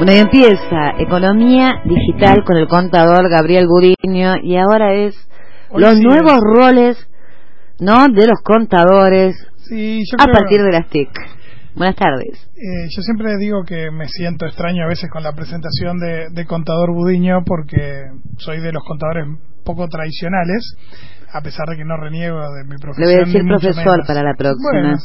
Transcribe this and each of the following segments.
Bueno, y empieza Economía Digital con el contador Gabriel Gudiño y ahora es Hoy los sí nuevos es. roles, ¿no? De los contadores Sí, yo a creo- partir de las TIC. Buenas tardes. Eh, yo siempre digo que me siento extraño a veces con la presentación de, de contador Budiño porque soy de los contadores poco tradicionales, a pesar de que no reniego de mi profesión. Le voy a decir profesor para la próxima. Bueno,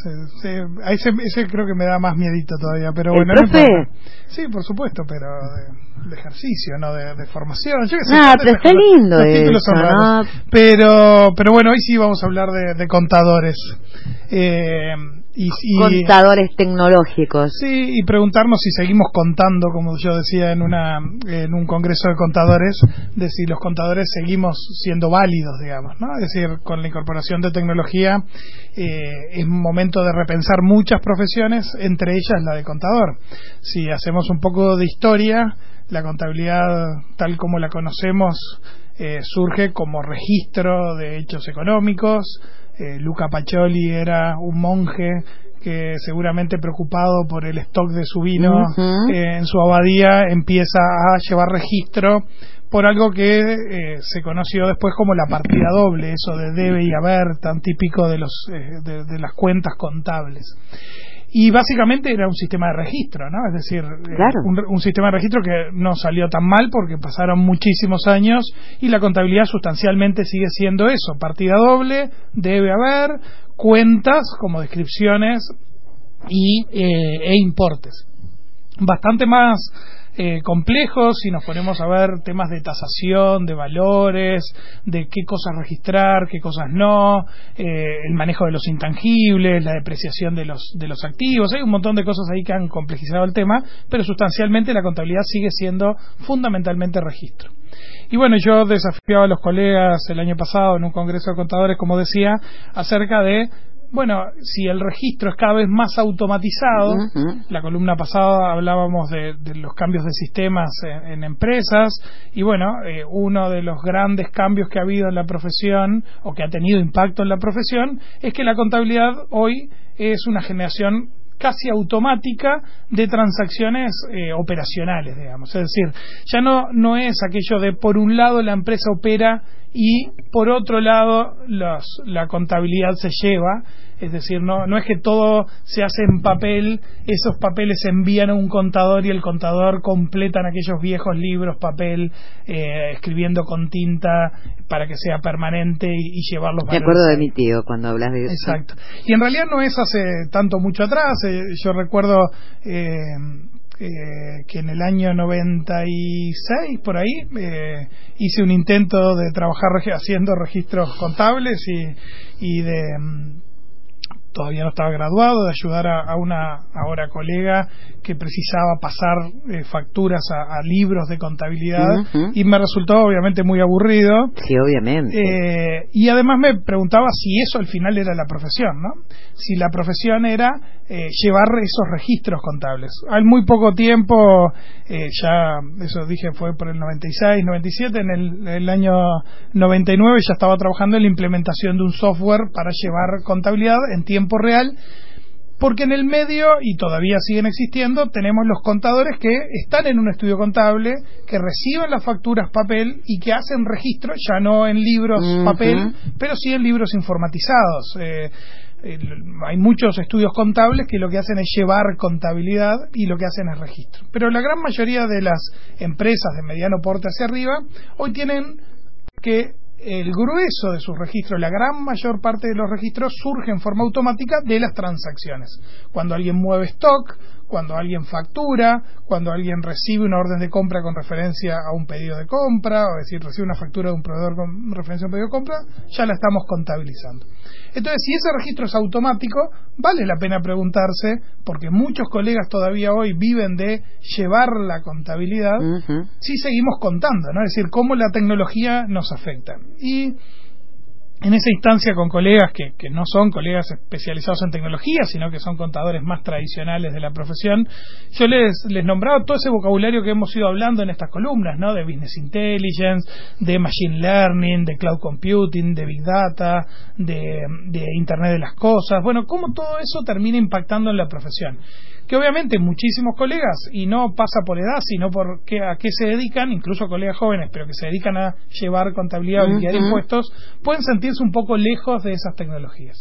ese, ese creo que me da más miedito todavía, pero ¿El bueno. no profe? importa. sí, por supuesto, pero de, de ejercicio, no de, de formación. Yo sé, Ah, pero está lindo eso. ¿no? Pero, pero bueno, hoy sí vamos a hablar de, de contadores. Eh, y, y- Contadores tecnológicos. Sí, y preguntarnos si seguimos contando, como yo decía en, una, en un congreso de contadores, de si los contadores seguimos siendo válidos, digamos, ¿no? Es decir, con la incorporación de tecnología eh, es momento de repensar muchas profesiones, entre ellas la de contador. Si hacemos un poco de historia, la contabilidad tal como la conocemos eh, surge como registro de hechos económicos. Eh, Luca Pacioli era un monje que seguramente preocupado por el stock de su vino eh, en su abadía empieza a llevar registro por algo que eh, se conoció después como la partida doble, eso de debe y haber, tan típico de, los, eh, de, de las cuentas contables. Y básicamente era un sistema de registro, ¿no? Es decir, eh, Claro. un, un sistema de registro que no salió tan mal porque pasaron muchísimos años y la contabilidad sustancialmente sigue siendo eso, partida doble, debe haber, cuentas como descripciones y, eh, e importes. Bastante más eh, complejos si nos ponemos a ver temas de tasación, de valores, de qué cosas registrar, qué cosas no, eh, el manejo de los intangibles, la depreciación de los, de los activos. Hay un montón de cosas ahí que han complejizado el tema, pero sustancialmente la contabilidad sigue siendo fundamentalmente registro. Y bueno, yo desafiaba a los colegas el año pasado en un congreso de contadores, como decía, acerca de, bueno, si el registro es cada vez más automatizado, la columna pasada hablábamos de, de los cambios de sistemas en, en empresas y bueno, eh, uno de los grandes cambios que ha habido en la profesión o que ha tenido impacto en la profesión es que la contabilidad hoy es una generación casi automática de transacciones eh, operacionales, digamos. Es decir, ya no, no es aquello de por un lado la empresa opera y por otro lado los, la contabilidad se lleva, es decir, no, no es que todo se hace en papel, esos papeles se envían a un contador y el contador completan aquellos viejos libros, papel, eh, escribiendo con tinta para que sea permanente y, y llevar los Me acuerdo de mi tío cuando hablas de eso. Exacto. Y en realidad no es hace tanto mucho atrás. eh, yo recuerdo eh, eh, que en el año 96, por ahí, eh, hice un intento de trabajar haciendo registros contables y, y de... todavía no estaba graduado, de ayudar a, a una ahora colega que precisaba pasar eh, facturas a, a libros de contabilidad y me resultó obviamente muy aburrido Sí, obviamente. eh, y además me preguntaba si eso al final era la profesión, ¿no? Si la profesión era eh, llevar esos registros contables. Al muy poco tiempo, eh, ya, eso dije fue por el 96, 97, en el, el año 99 ya estaba trabajando en la implementación de un software para llevar contabilidad en tiempo real porque en el medio, y todavía siguen existiendo, tenemos los contadores que están en un estudio contable, que reciben las facturas papel y que hacen registro, ya no en libros papel, pero sí en libros informatizados. Eh, hay muchos estudios contables que lo que hacen es llevar contabilidad y lo que hacen es registro. Pero la gran mayoría de las empresas de mediano porte hacia arriba hoy tienen que el grueso de sus registros, la gran mayor parte de los registros surge en forma automática de las transacciones. Cuando alguien mueve stock, cuando alguien factura, cuando alguien recibe una orden de compra con referencia a un pedido de compra, o decir, recibe una factura de un proveedor con referencia a un pedido de compra, ya la estamos contabilizando. Entonces, si ese registro es automático, vale la pena preguntarse, porque muchos colegas todavía hoy viven de llevar la contabilidad, si seguimos contando, ¿no? Es decir, cómo la tecnología nos afecta. Y en esa instancia con colegas que, que, no son colegas especializados en tecnología, sino que son contadores más tradicionales de la profesión, yo les, les nombraba todo ese vocabulario que hemos ido hablando en estas columnas, ¿no? De Business Intelligence, de Machine Learning, de Cloud Computing, de Big Data, de, de Internet de las Cosas, bueno, cómo todo eso termina impactando en la profesión que obviamente muchísimos colegas, y no pasa por edad, sino por qué, a qué se dedican, incluso colegas jóvenes, pero que se dedican a llevar contabilidad o liquidar impuestos, pueden sentirse un poco lejos de esas tecnologías.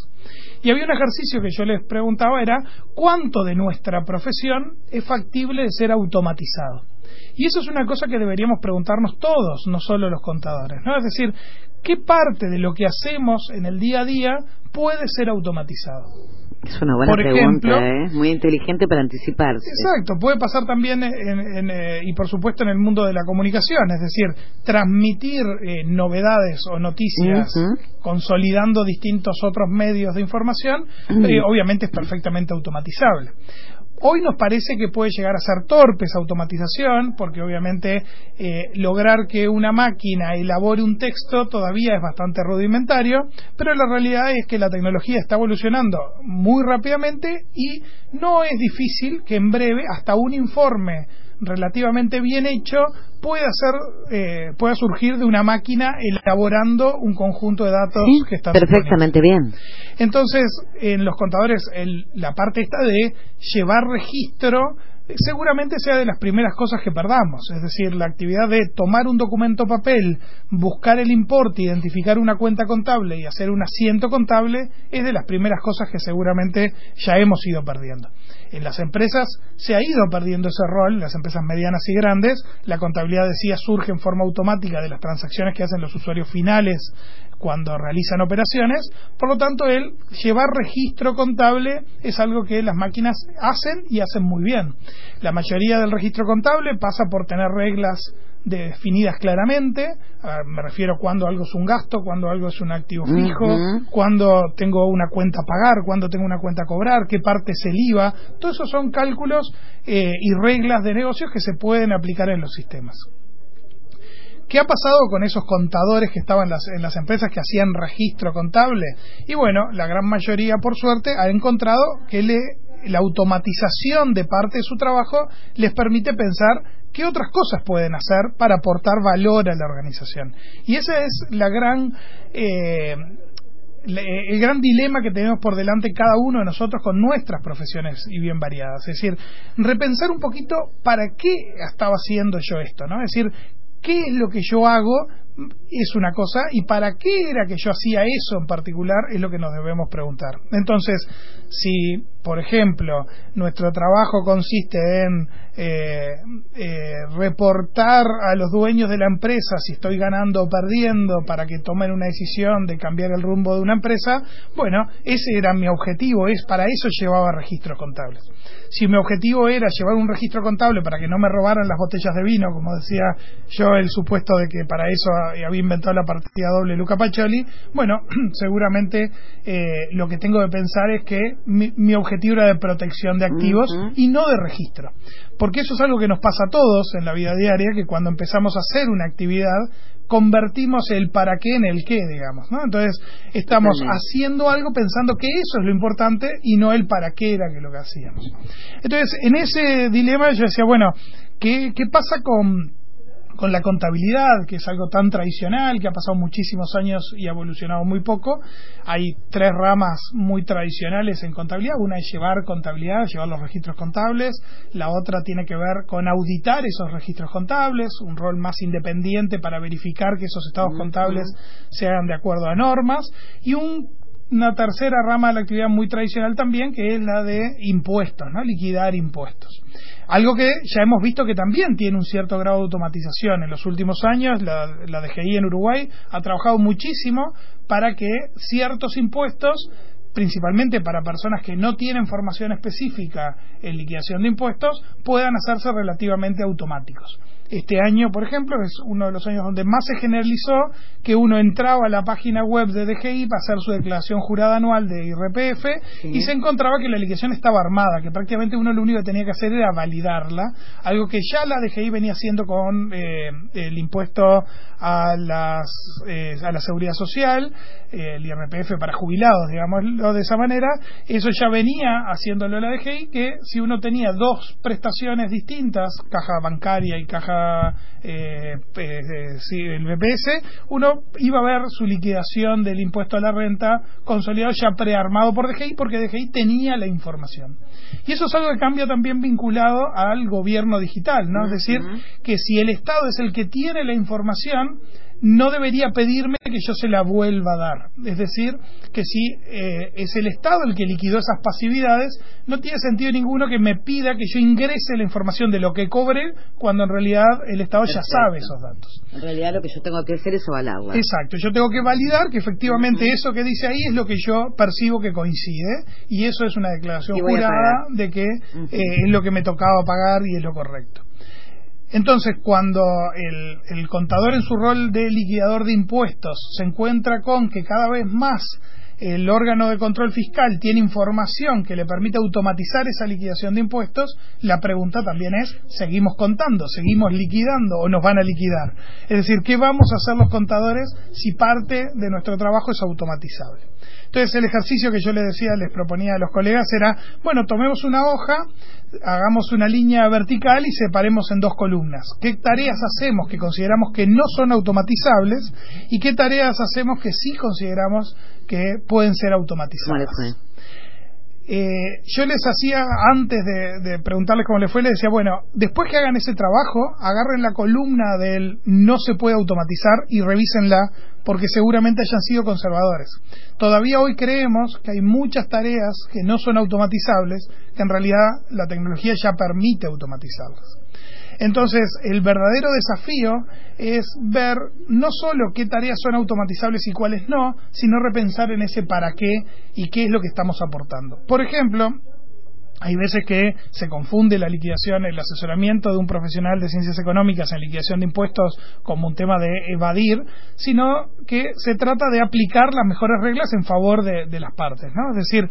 Y había un ejercicio que yo les preguntaba, era cuánto de nuestra profesión es factible de ser automatizado. Y eso es una cosa que deberíamos preguntarnos todos, no solo los contadores. ¿no? Es decir, ¿qué parte de lo que hacemos en el día a día puede ser automatizado? Es una buena pregunta, ¿eh? muy inteligente para anticiparse. Exacto, puede pasar también en, eh, y por supuesto en el mundo de la comunicación, es decir, transmitir eh, novedades o noticias consolidando distintos otros medios de información, obviamente es perfectamente automatizable. Hoy nos parece que puede llegar a ser torpe esa automatización, porque obviamente eh, lograr que una máquina elabore un texto todavía es bastante rudimentario, pero la realidad es que la tecnología está evolucionando muy rápidamente y no es difícil que en breve hasta un informe relativamente bien hecho pueda ser eh, pueda surgir de una máquina elaborando un conjunto de datos que están perfectamente bien. Entonces en los contadores la parte esta de llevar registro seguramente sea de las primeras cosas que perdamos, es decir, la actividad de tomar un documento papel, buscar el importe, identificar una cuenta contable y hacer un asiento contable es de las primeras cosas que seguramente ya hemos ido perdiendo. En las empresas se ha ido perdiendo ese rol, en las empresas medianas y grandes, la contabilidad decía surge en forma automática de las transacciones que hacen los usuarios finales cuando realizan operaciones, por lo tanto el llevar registro contable es algo que las máquinas hacen y hacen muy bien. La mayoría del registro contable pasa por tener reglas definidas claramente, me refiero cuando algo es un gasto, cuando algo es un activo fijo, cuando tengo una cuenta a pagar, cuando tengo una cuenta a cobrar, qué parte es el IVA, todo eso son cálculos eh, y reglas de negocios que se pueden aplicar en los sistemas. ¿Qué ha pasado con esos contadores que estaban en las, empresas que hacían registro contable? Y bueno, la gran mayoría, por suerte, ha encontrado que la automatización de parte de su trabajo les permite pensar qué otras cosas pueden hacer para aportar valor a la organización. Y ese es la gran, eh, el gran dilema que tenemos por delante cada uno de nosotros con nuestras profesiones y bien variadas. Es decir, repensar un poquito para qué estaba haciendo yo esto, ¿no? Es decir, qué es lo que yo hago es una cosa y para qué era que yo hacía eso en particular es lo que nos debemos preguntar. Entonces, si, por ejemplo, nuestro trabajo consiste en eh, eh, reportar a los dueños de la empresa si estoy ganando o perdiendo para que tomen una decisión de cambiar el rumbo de una empresa, bueno, ese era mi objetivo, es para eso llevaba registros contables. Si mi objetivo era llevar un registro contable para que no me robaran las botellas de vino, como decía yo, el supuesto de que para eso había inventado la partida doble Luca Pacioli, bueno, seguramente eh, lo que tengo que pensar es que mi, objetivo era de protección de activos y no de registro. Porque eso es algo que nos pasa a todos en la vida diaria, que cuando empezamos a hacer una actividad, convertimos el para qué en el qué, digamos, ¿no? Entonces, estamos haciendo algo pensando que eso es lo importante y no el para qué era que lo que hacíamos. Entonces, en ese dilema yo decía, bueno, ¿qué, qué pasa con con la contabilidad, que es algo tan tradicional, que ha pasado muchísimos años y ha evolucionado muy poco. Hay tres ramas muy tradicionales en contabilidad. Una es llevar contabilidad, llevar los registros contables. La otra tiene que ver con auditar esos registros contables, un rol más independiente para verificar que esos estados contables se hagan de acuerdo a normas. Y una tercera rama de la actividad muy tradicional también, que es la de impuestos, ¿no? liquidar impuestos. Algo que ya hemos visto que también tiene un cierto grado de automatización. En los últimos años, la, DGI en Uruguay ha trabajado muchísimo para que ciertos impuestos principalmente para personas que no tienen formación específica en liquidación de impuestos, puedan hacerse relativamente automáticos. Este año, por ejemplo, es uno de los años donde más se generalizó que uno entraba a la página web de DGI para hacer su declaración jurada anual de IRPF y se encontraba que la liquidación estaba armada, que prácticamente uno lo único que tenía que hacer era validarla, algo que ya la DGI venía haciendo con eh, el impuesto a, las, eh, a la seguridad social, eh, el IRPF para jubilados, digámoslo de esa manera, eso ya venía haciéndolo la DGI, que si uno tenía dos prestaciones distintas, caja bancaria y caja eh, el BPS, uno iba a ver su liquidación del impuesto a la renta consolidado ya prearmado por DGI porque DGI tenía la información. Y eso es algo que cambia también vinculado al gobierno digital, ¿no? Es decir, que si el Estado es el que tiene la información, no debería pedirme que yo se la vuelva a dar. Es decir, que si eh, es el Estado el que liquidó esas pasividades, no tiene sentido ninguno que me pida que yo ingrese la información de lo que cobre cuando en realidad el Estado ya sabe esos datos. En realidad lo que yo tengo que hacer es avalarla. Exacto, yo tengo que validar que efectivamente eso que dice ahí es lo que yo percibo que coincide y eso es una declaración jurada de que eh, es lo que me tocaba pagar y es lo correcto. Entonces, cuando el, contador en su rol de liquidador de impuestos se encuentra con que cada vez más el órgano de control fiscal tiene información que le permite automatizar esa liquidación de impuestos, la pregunta también es, ¿seguimos contando? ¿Seguimos liquidando o nos van a liquidar? Es decir, ¿qué vamos a hacer los contadores si parte de nuestro trabajo es automatizable? Entonces el ejercicio que yo les decía, les proponía a los colegas era, bueno, tomemos una hoja, hagamos una línea vertical y separemos en dos columnas. ¿Qué tareas hacemos que consideramos que no son automatizables y qué tareas hacemos que sí consideramos que pueden ser automatizables? Eh, yo les hacía, antes de, de, preguntarles cómo les fue, les decía, bueno, después que hagan ese trabajo, agarren la columna del no se puede automatizar y revísenla porque seguramente hayan sido conservadores. Todavía hoy creemos que hay muchas tareas que no son automatizables, que en realidad la tecnología ya permite automatizarlas. Entonces, el verdadero desafío es ver no solo qué tareas son automatizables y cuáles no, sino repensar en ese para qué y qué es lo que estamos aportando. Por ejemplo, hay veces que se confunde la liquidación, el asesoramiento de un profesional de ciencias económicas en liquidación de impuestos como un tema de evadir, sino que se trata de aplicar las mejores reglas en favor de, las partes. ¿no? Es decir,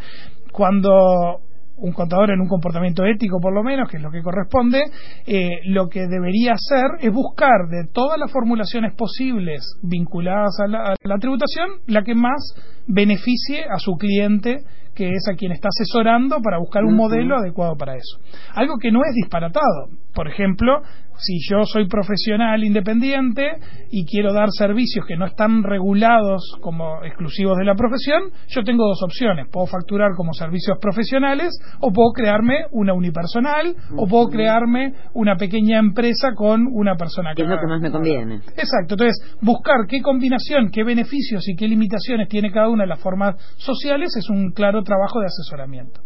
cuando un contador en un comportamiento ético por lo menos, que es lo que corresponde, eh, lo que debería hacer es buscar de todas las formulaciones posibles vinculadas a la, a la tributación la que más beneficie a su cliente que es a quien está asesorando para buscar un modelo adecuado para eso. Algo que no es disparatado. Por ejemplo, si yo soy profesional independiente y quiero dar servicios que no están regulados como exclusivos de la profesión, yo tengo dos opciones. Puedo facturar como servicios profesionales o puedo crearme una unipersonal o puedo crearme una pequeña empresa con una persona que... es lo que más me conviene. Exacto. Entonces, buscar qué combinación, qué beneficios y qué limitaciones tiene cada una de las formas sociales es un claro trabajo de asesoramiento.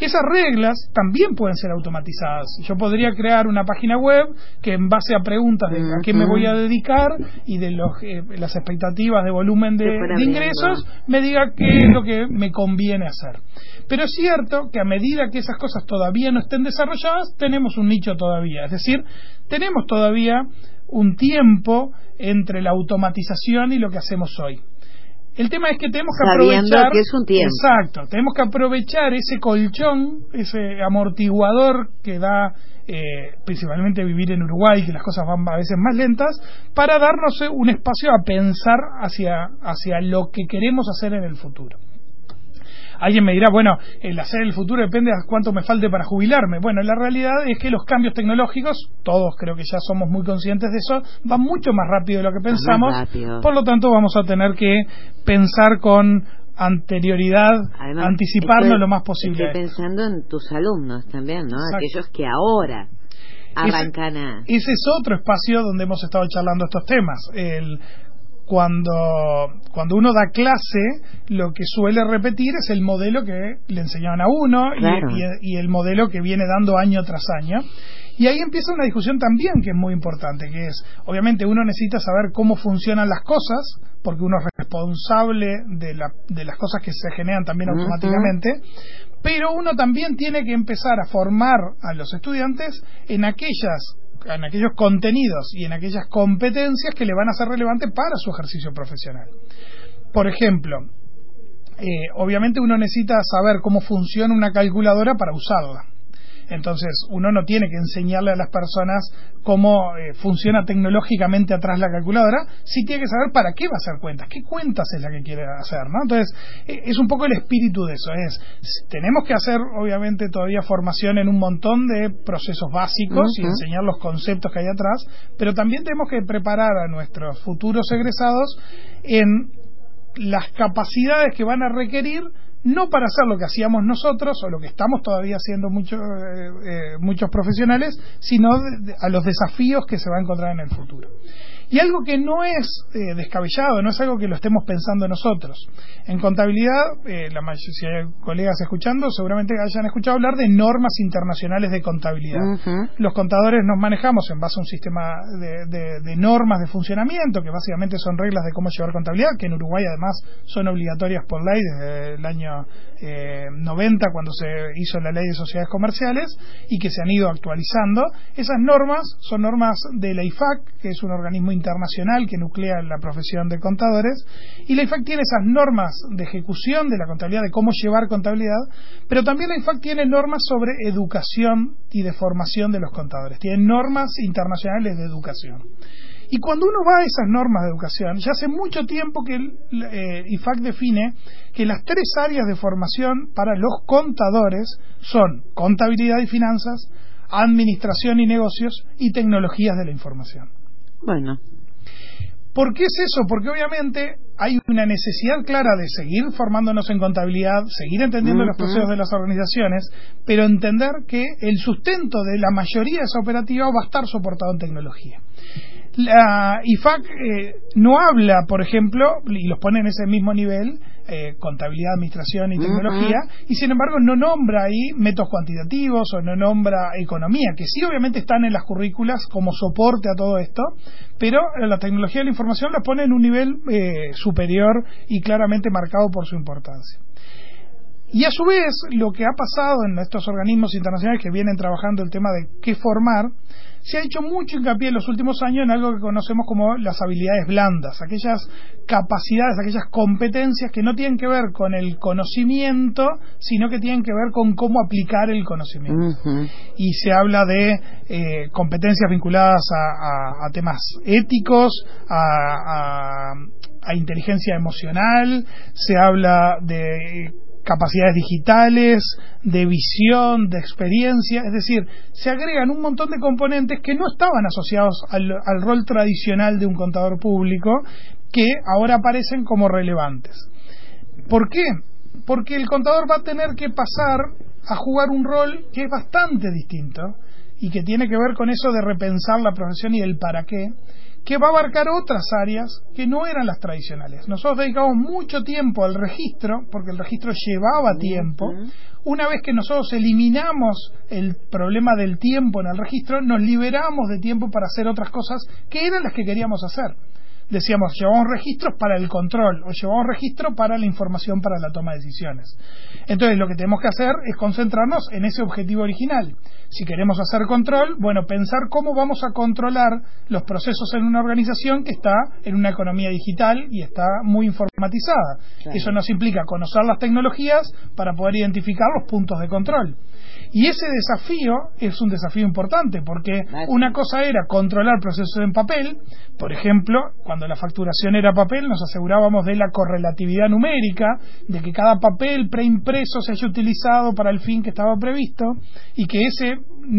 Esas reglas también pueden ser automatizadas. Yo podría crear una página web que en base a preguntas de a qué me voy a dedicar y de los, eh, las expectativas de volumen de, de ingresos me diga qué es lo que me conviene hacer. Pero es cierto que a medida que esas cosas todavía no estén desarrolladas, tenemos un nicho todavía. Es decir, tenemos todavía un tiempo entre la automatización y lo que hacemos hoy. El tema es que tenemos que aprovechar. que es un tiempo. Exacto, tenemos que aprovechar ese colchón, ese amortiguador que da eh, principalmente vivir en Uruguay, que las cosas van a veces más lentas, para darnos un espacio a pensar hacia, hacia lo que queremos hacer en el futuro. Alguien me dirá, bueno, el hacer el futuro depende de cuánto me falte para jubilarme. Bueno, la realidad es que los cambios tecnológicos, todos creo que ya somos muy conscientes de eso, van mucho más rápido de lo que pensamos. Por lo tanto, vamos a tener que pensar con anterioridad, anticiparnos lo más posible. Estoy pensando en tus alumnos también, ¿no? Aquellos que ahora arrancan ese, ese es otro espacio donde hemos estado charlando estos temas. El cuando, cuando uno da clase, lo que suele repetir es el modelo que le enseñaban a uno y, y, el modelo que viene dando año tras año. Y ahí empieza una discusión también que es muy importante, que es, obviamente uno necesita saber cómo funcionan las cosas, porque uno es responsable de, la, de las cosas que se generan también automáticamente, pero uno también tiene que empezar a formar a los estudiantes en aquellas en aquellos contenidos y en aquellas competencias que le van a ser relevantes para su ejercicio profesional. Por ejemplo, eh, obviamente uno necesita saber cómo funciona una calculadora para usarla. Entonces, uno no tiene que enseñarle a las personas cómo eh, funciona tecnológicamente atrás la calculadora, sí tiene que saber para qué va a hacer cuentas, qué cuentas es la que quiere hacer, ¿no? Entonces, eh, es un poco el espíritu de eso, es, tenemos que hacer, obviamente, todavía formación en un montón de procesos básicos y enseñar los conceptos que hay atrás, pero también tenemos que preparar a nuestros futuros egresados en las capacidades que van a requerir no para hacer lo que hacíamos nosotros o lo que estamos todavía haciendo muchos eh, eh, muchos profesionales, sino a los desafíos que se va a encontrar en el futuro. Y algo que no es eh, descabellado, no es algo que lo estemos pensando nosotros. En contabilidad, eh, la mayoría, si hay colegas escuchando, seguramente hayan escuchado hablar de normas internacionales de contabilidad. Los contadores nos manejamos en base a un sistema de, normas de funcionamiento, que básicamente son reglas de cómo llevar contabilidad, que en Uruguay además son obligatorias por ley desde el año eh, 90, cuando se hizo la ley de sociedades comerciales, y que se han ido actualizando. Esas normas son normas de la IFAC, que es un organismo internacional que nuclea la profesión de contadores y la IFAC tiene esas normas de ejecución de la contabilidad, de cómo llevar contabilidad, pero también la IFAC tiene normas sobre educación y de formación de los contadores, tiene normas internacionales de educación. Y cuando uno va a esas normas de educación, ya hace mucho tiempo que el eh, IFAC define que las tres áreas de formación para los contadores son contabilidad y finanzas, administración y negocios y tecnologías de la información. Bueno. ¿Por qué es eso? Porque obviamente hay una necesidad clara de seguir formándonos en contabilidad, seguir entendiendo los procesos de las organizaciones, pero entender que el sustento de la mayoría de esa operativa va a estar soportado en tecnología. La IFAC eh, no habla, por ejemplo, y los pone en ese mismo nivel, eh, contabilidad, administración y tecnología, y sin embargo no nombra ahí métodos cuantitativos o no nombra economía, que sí obviamente están en las currículas como soporte a todo esto, pero la tecnología de la información la pone en un nivel eh, superior y claramente marcado por su importancia. Y a su vez, lo que ha pasado en estos organismos internacionales que vienen trabajando el tema de qué formar, se ha hecho mucho hincapié en los últimos años en algo que conocemos como las habilidades blandas, aquellas capacidades, aquellas competencias que no tienen que ver con el conocimiento, sino que tienen que ver con cómo aplicar el conocimiento. Y se habla de eh, competencias vinculadas a, temas éticos, a, a inteligencia emocional, se habla de capacidades digitales, de visión, de experiencia, es decir, se agregan un montón de componentes que no estaban asociados al, rol tradicional de un contador público, que ahora aparecen como relevantes. ¿Por qué? Porque el contador va a tener que pasar a jugar un rol que es bastante distinto y que tiene que ver con eso de repensar la profesión y el para qué, que va a abarcar otras áreas que no eran las tradicionales. Nosotros dedicamos mucho tiempo al registro, porque el registro llevaba tiempo. Una vez que nosotros eliminamos el problema del tiempo en el registro, nos liberamos de tiempo para hacer otras cosas que eran las que queríamos hacer decíamos, llevamos registros para el control o llevamos registro para la información para la toma de decisiones. Entonces, lo que tenemos que hacer es concentrarnos en ese objetivo original. Si queremos hacer control, bueno, pensar cómo vamos a controlar los procesos en una organización que está en una economía digital y está muy informatizada. Eso nos implica conocer las tecnologías para poder identificar los puntos de control. Y ese desafío es un desafío importante porque una cosa era controlar procesos en papel, por ejemplo, cuando la facturación era papel nos asegurábamos de la correlatividad numérica, de que cada papel preimpreso se haya utilizado para el fin que estaba previsto y que esa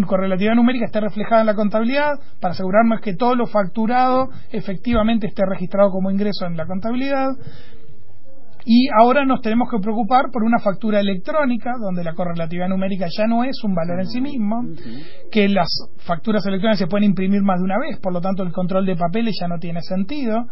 correlatividad numérica esté reflejada en la contabilidad. Para asegurarnos que todo lo facturado efectivamente esté registrado como ingreso en la contabilidad y ahora nos tenemos que preocupar por una factura electrónica, donde la correlatividad numérica ya no es un valor en sí mismo, que las facturas electrónicas se pueden imprimir más de una vez, por lo tanto el control de papeles ya no tiene sentido.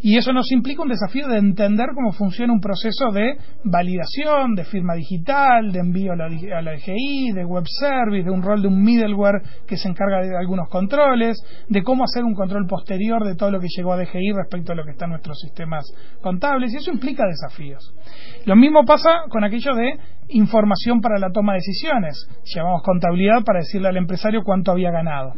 Y eso nos implica un desafío de entender cómo funciona un proceso de validación, de firma digital, de envío a la, a la DGI, de web service, de un rol de un middleware que se encarga de algunos controles, de cómo hacer un control posterior de todo lo que llegó a DGI respecto a lo que está en nuestros sistemas contables. Y eso implica desafíos. Lo mismo pasa con aquello de información para la toma de decisiones. Llamamos contabilidad para decirle al empresario cuánto había ganado.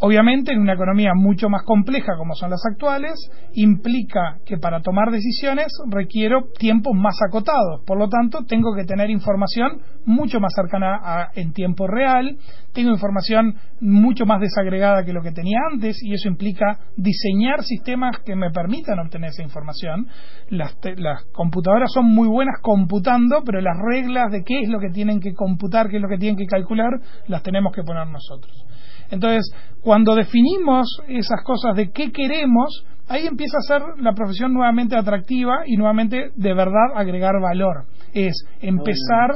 Obviamente, en una economía mucho más compleja como son las actuales, implica que para tomar decisiones requiero tiempos más acotados. Por lo tanto, tengo que tener información mucho más cercana a, en tiempo real, tengo información mucho más desagregada que lo que tenía antes y eso implica diseñar sistemas que me permitan obtener esa información. Las, las computadoras son muy buenas computando, pero las reglas de qué es lo que tienen que computar, qué es lo que tienen que calcular, las tenemos que poner nosotros. Entonces, cuando definimos esas cosas de qué queremos, ahí empieza a ser la profesión nuevamente atractiva y nuevamente de verdad agregar valor. Es empezar,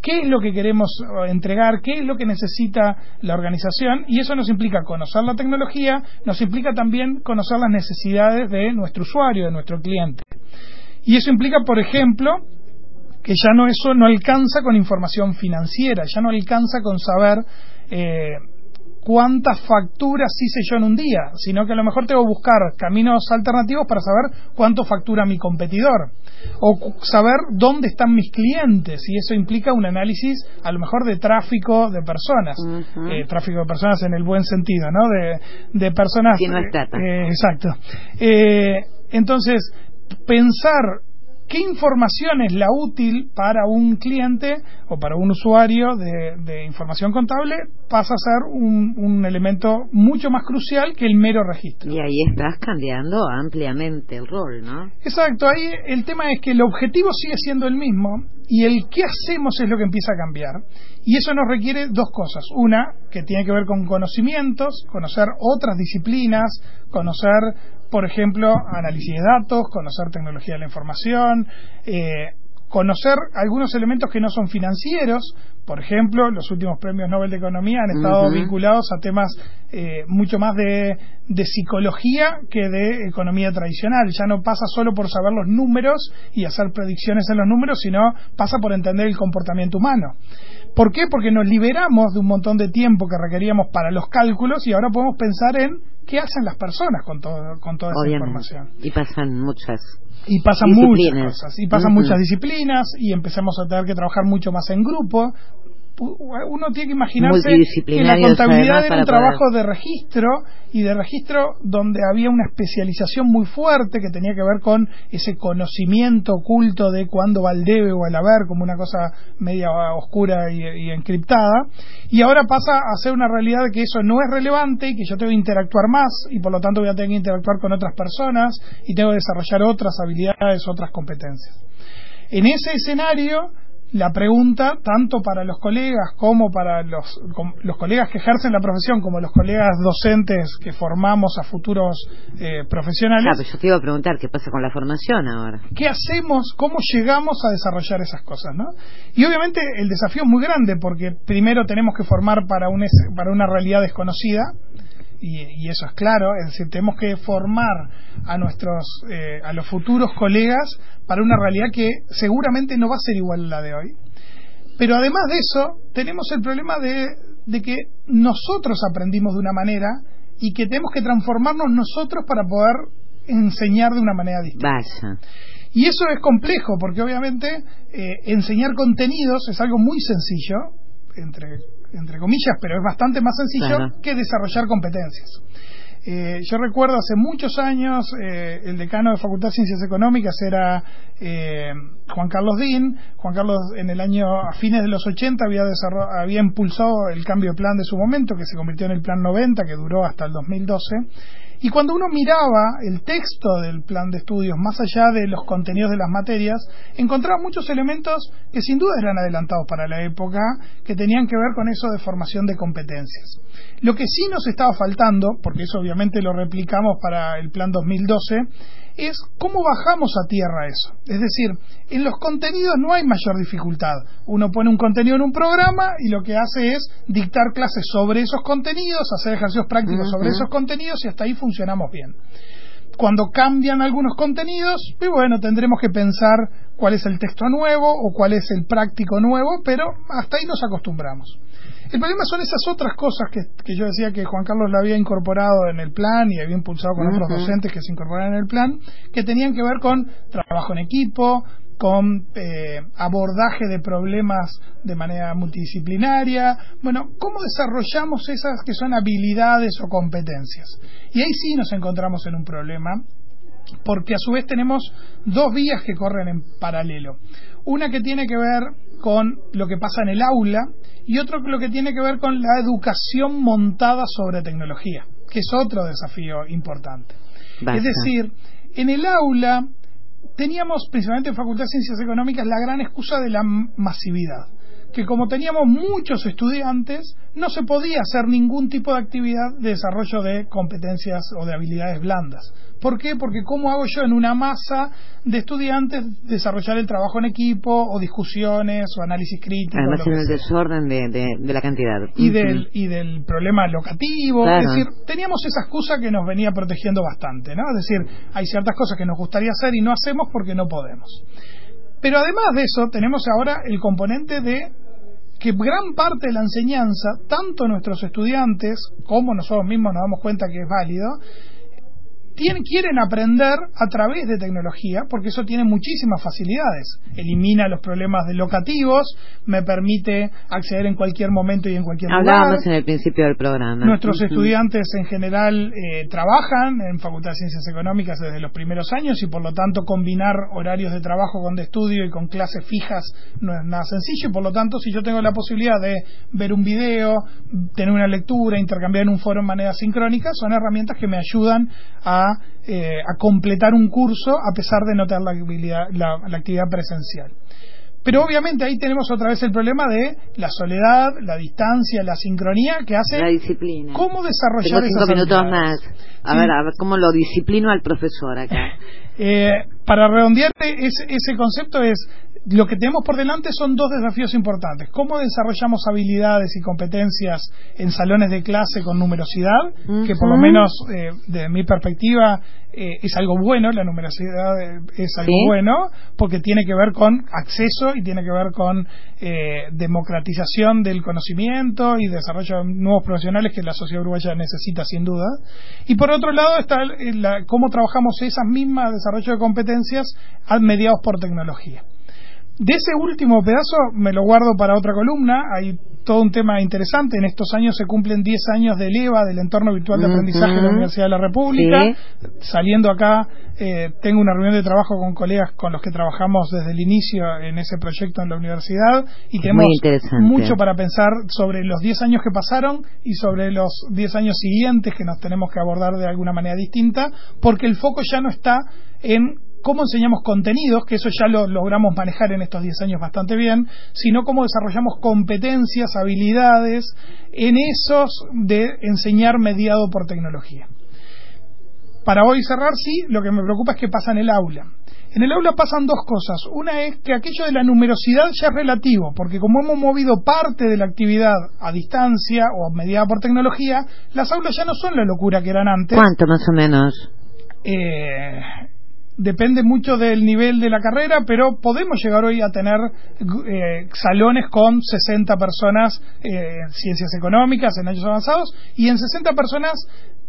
qué es lo que queremos entregar, qué es lo que necesita la organización y eso nos implica conocer la tecnología, nos implica también conocer las necesidades de nuestro usuario, de nuestro cliente. Y eso implica, por ejemplo, que ya no eso no alcanza con información financiera, ya no alcanza con saber eh, cuántas facturas hice yo en un día, sino que a lo mejor tengo que buscar caminos alternativos para saber cuánto factura mi competidor o saber dónde están mis clientes y eso implica un análisis a lo mejor de tráfico de personas, eh, tráfico de personas en el buen sentido, ¿no? De, de personas. no eh, exacto. Eh, entonces, pensar ¿Qué información es la útil para un cliente o para un usuario de, información contable? Pasa a ser un, elemento mucho más crucial que el mero registro. Y ahí estás cambiando ampliamente el rol, ¿no? Exacto, ahí el tema es que el objetivo sigue siendo el mismo y el qué hacemos es lo que empieza a cambiar. Y eso nos requiere dos cosas. Una, que tiene que ver con conocimientos, conocer otras disciplinas, conocer por ejemplo, análisis de datos, conocer tecnología de la información, eh, conocer algunos elementos que no son financieros. Por ejemplo, los últimos premios Nobel de Economía han estado vinculados a temas eh, mucho más de, de, psicología que de economía tradicional. Ya no pasa solo por saber los números y hacer predicciones en los números, sino pasa por entender el comportamiento humano. ¿Por qué? Porque nos liberamos de un montón de tiempo que requeríamos para los cálculos y ahora podemos pensar en qué hacen las personas con, todo, con toda esa información. Y pasan muchas y pasan muchas cosas, y pasan muchas disciplinas, y empezamos a tener que trabajar mucho más en grupo, uno tiene que imaginarse que la contabilidad era un trabajo de registro y de registro donde había una especialización muy fuerte que tenía que ver con ese conocimiento oculto de cuándo va el debe o el haber como una cosa media oscura y, encriptada y ahora pasa a ser una realidad de que eso no es relevante y que yo tengo que interactuar más y por lo tanto voy a tener que interactuar con otras personas y tengo que desarrollar otras habilidades, otras competencias. En ese escenario la pregunta, tanto para los colegas como para los, los colegas que ejercen la profesión, como los colegas docentes que formamos a futuros eh, profesionales. Claro, yo te iba a preguntar qué pasa con la formación ahora. ¿Qué hacemos? ¿Cómo llegamos a desarrollar esas cosas? ¿no? Y obviamente el desafío es muy grande porque primero tenemos que formar para, un, para una realidad desconocida y, eso es claro, es decir, tenemos que formar a nuestros, eh, a los futuros colegas para una realidad que seguramente no va a ser igual a la de hoy. Pero además de eso, tenemos el problema de, de que nosotros aprendimos de una manera y que tenemos que transformarnos nosotros para poder enseñar de una manera distinta. Y eso es complejo, porque obviamente eh, enseñar contenidos es algo muy sencillo, entre entre comillas, pero es bastante más sencillo que desarrollar competencias. Eh, yo recuerdo hace muchos años, eh, el decano de Facultad de Ciencias Económicas era eh, Juan Carlos Dín. Juan Carlos en el año, a fines de los 80, había, había impulsado el cambio de plan de su momento, que se convirtió en el Plan 90, que duró hasta el 2012 Y cuando uno miraba el texto del plan de estudios, más allá de los contenidos de las materias, encontraba muchos elementos que sin duda eran adelantados para la época, que tenían que ver con eso de formación de competencias. Lo que sí nos estaba faltando, porque eso obviamente lo replicamos para el plan 2012, es cómo bajamos a tierra eso. Es decir, en los contenidos no hay mayor dificultad. Uno pone un contenido en un programa y lo que hace es dictar clases sobre esos contenidos, hacer ejercicios prácticos sobre esos contenidos y hasta ahí funcionamos bien. Cuando cambian algunos contenidos, y bueno, tendremos que pensar cuál es el texto nuevo o cuál es el práctico nuevo, pero hasta ahí nos acostumbramos. El problema son esas otras cosas que, yo decía que Juan Carlos la había incorporado en el plan y había impulsado con otros docentes que se incorporaron en el plan, que tenían que ver con trabajo en equipo, con eh, abordaje de problemas de manera multidisciplinaria. Bueno, ¿cómo desarrollamos esas que son habilidades o competencias? Y ahí sí nos encontramos en un problema, porque a su vez tenemos dos vías que corren en paralelo. Una que tiene que ver con lo que pasa en el aula y otro lo que tiene que ver con la educación montada sobre tecnología, que es otro desafío importante. Es decir, en el aula teníamos, principalmente en Facultad de Ciencias Económicas, la gran excusa de la masividad que como teníamos muchos estudiantes, no se podía hacer ningún tipo de actividad de desarrollo de competencias o de habilidades blandas. ¿Por qué? Porque ¿cómo hago yo en una masa de estudiantes desarrollar el trabajo en equipo o discusiones o análisis crítico? Además en el desorden de, la cantidad. Y, del, y del problema locativo. Es decir, teníamos esa excusa que nos venía protegiendo bastante, ¿no? Es decir, hay ciertas cosas que nos gustaría hacer y no hacemos porque no podemos. Pero además de eso, tenemos ahora el componente de que gran parte de la enseñanza, tanto nuestros estudiantes como nosotros mismos nos damos cuenta que es válido, quieren aprender a través de tecnología porque eso tiene muchísimas facilidades. Elimina los problemas de locativos, me permite acceder en cualquier momento y en cualquier lugar. Hablábamos en el principio del programa. Nuestros estudiantes en general eh, trabajan en Facultad de Ciencias Económicas desde los primeros años y por lo tanto combinar horarios de trabajo con de estudio y con clases fijas no es nada sencillo y por lo tanto si yo tengo la posibilidad de ver un video, tener una lectura, intercambiar en un foro de manera sincrónica, son herramientas que me ayudan a eh, a completar un curso a pesar de no tener la, la, actividad presencial. Pero obviamente ahí tenemos otra vez el problema de la soledad, la distancia, la sincronía que hace. La disciplina. ¿Cómo desarrollar Tengo cinco minutos más. A ver, a ver, ¿cómo lo disciplino al profesor acá? eh, para redondear ese, ese concepto es lo que tenemos por delante son dos desafíos importantes. ¿Cómo desarrollamos habilidades y competencias en salones de clase con numerosidad? Que por lo menos, eh, desde mi perspectiva, eh, es algo bueno, la numerosidad eh, es algo bueno, porque tiene que ver con acceso y tiene que ver con democratización del conocimiento y desarrollo de nuevos profesionales que la sociedad uruguaya necesita sin duda. Y por otro lado está cómo trabajamos esas mismas desarrollo de competencias mediados por tecnología. De ese último pedazo me lo guardo para otra columna. Hay todo un tema interesante. En estos años se cumplen 10 años del EVA, del entorno virtual de aprendizaje de la Universidad de la República. Saliendo acá, eh, tengo una reunión de trabajo con colegas con los que trabajamos desde el inicio en ese proyecto en la universidad y tenemos mucho para pensar sobre los 10 años que pasaron y sobre los 10 años siguientes que nos tenemos que abordar de alguna manera distinta, porque el foco ya no está en cómo enseñamos contenidos, que eso ya lo logramos manejar en estos 10 años bastante bien, sino cómo desarrollamos competencias, habilidades en esos de enseñar mediado por tecnología. Para hoy cerrar, sí, lo que me preocupa es qué pasa en el aula. En el aula pasan dos cosas. Una es que aquello de la numerosidad ya es relativo, porque como hemos movido parte de la actividad a distancia o mediada por tecnología, las aulas ya no son la locura que eran antes. ¿Cuánto más o menos? Eh, depende mucho del nivel de la carrera, pero podemos llegar hoy a tener eh, salones con 60 personas en eh, ciencias económicas en años avanzados y en 60 personas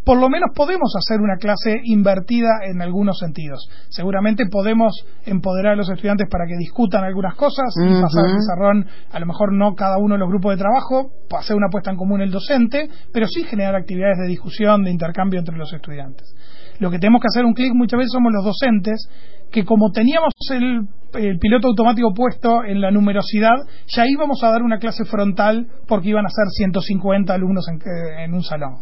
por lo menos podemos hacer una clase invertida en algunos sentidos. Seguramente podemos empoderar a los estudiantes para que discutan algunas cosas y pasar el pizarrón, a lo mejor no cada uno de los grupos de trabajo, hacer una puesta en común el docente, pero sí generar actividades de discusión, de intercambio entre los estudiantes. Lo que tenemos que hacer un clic muchas veces somos los docentes, que como teníamos el, piloto automático puesto en la numerosidad, ya íbamos a dar una clase frontal porque iban a ser 150 alumnos en, un salón.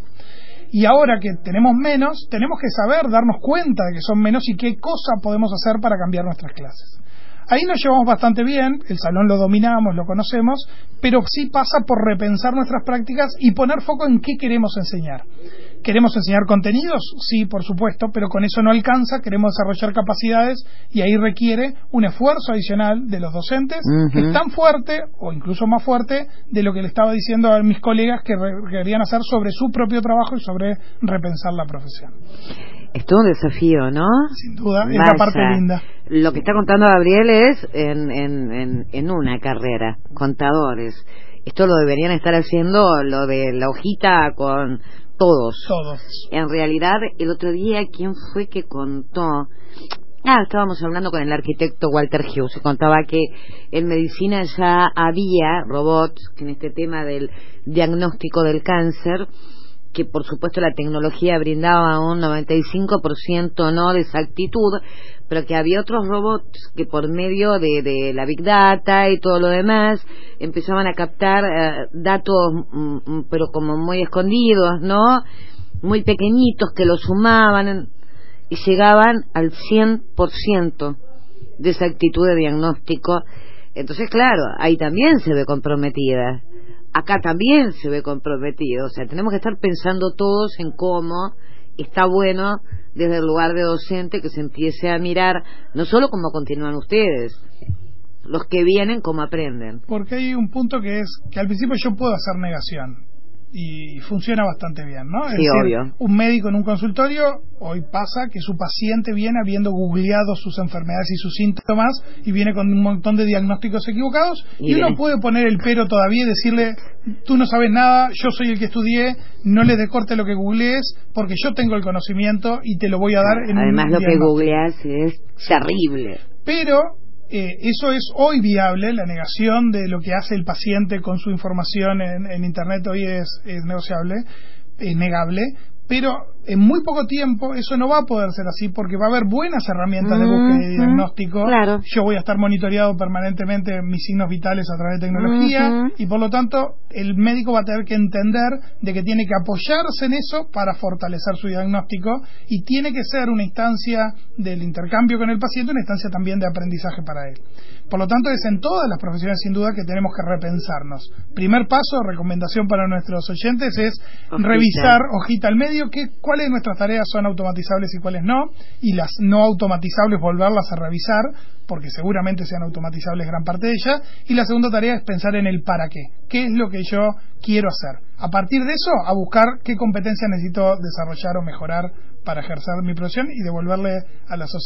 Y ahora que tenemos menos, tenemos que saber darnos cuenta de que son menos y qué cosa podemos hacer para cambiar nuestras clases. Ahí nos llevamos bastante bien, el salón lo dominamos, lo conocemos, pero sí pasa por repensar nuestras prácticas y poner foco en qué queremos enseñar. ¿Queremos enseñar contenidos? Sí, por supuesto, pero con eso no alcanza, queremos desarrollar capacidades y ahí requiere un esfuerzo adicional de los docentes, que es tan fuerte o incluso más fuerte de lo que le estaba diciendo a mis colegas que querían hacer sobre su propio trabajo y sobre repensar la profesión. Es todo un desafío, ¿no? Sin duda, es la parte linda. Lo que está contando Gabriel es en, en, en una carrera, contadores. Esto lo deberían estar haciendo lo de la hojita con todos. Todos. En realidad, el otro día, ¿quién fue que contó? Ah, estábamos hablando con el arquitecto Walter Hughes. Contaba que en medicina ya había robots que en este tema del diagnóstico del cáncer que por supuesto la tecnología brindaba un 95% no de exactitud, pero que había otros robots que por medio de, de la Big Data y todo lo demás empezaban a captar eh, datos, mm, mm, pero como muy escondidos, ¿no? Muy pequeñitos que los sumaban y llegaban al 100% de exactitud de diagnóstico. Entonces, claro, ahí también se ve comprometida acá también se ve comprometido. O sea, tenemos que estar pensando todos en cómo está bueno desde el lugar de docente que se empiece a mirar no solo cómo continúan ustedes, los que vienen, cómo aprenden. Porque hay un punto que es que al principio yo puedo hacer negación y funciona bastante bien, ¿no? sí, obvio. Un médico en un consultorio hoy pasa que su paciente viene habiendo googleado sus enfermedades y sus síntomas y viene con un montón de diagnósticos equivocados y, uno puede poner el pero todavía y decirle tú no sabes nada, yo soy el que estudié, no le decorte lo que googlees porque yo tengo el conocimiento y te lo voy a dar en Además lo que googleas es terrible. Pero eh, eso es hoy viable, la negación de lo que hace el paciente con su información en, Internet hoy es, es negociable, es negable, pero en muy poco tiempo eso no va a poder ser así porque va a haber buenas herramientas de búsqueda y diagnóstico. Yo voy a estar monitoreado permanentemente mis signos vitales a través de tecnología y por lo tanto el médico va a tener que entender de que tiene que apoyarse en eso para fortalecer su diagnóstico y tiene que ser una instancia del intercambio con el paciente, una instancia también de aprendizaje para él. Por lo tanto, es en todas las profesiones sin duda que tenemos que repensarnos. Primer paso, recomendación para nuestros oyentes es revisar hojita al medio que, cuáles de nuestras tareas son automatizables y cuáles no, y las no automatizables volverlas a revisar, porque seguramente sean automatizables gran parte de ellas. Y la segunda tarea es pensar en el para qué. ¿Qué es lo que yo quiero hacer? A partir de eso, a buscar qué competencias necesito desarrollar o mejorar para ejercer mi profesión y devolverle a la sociedad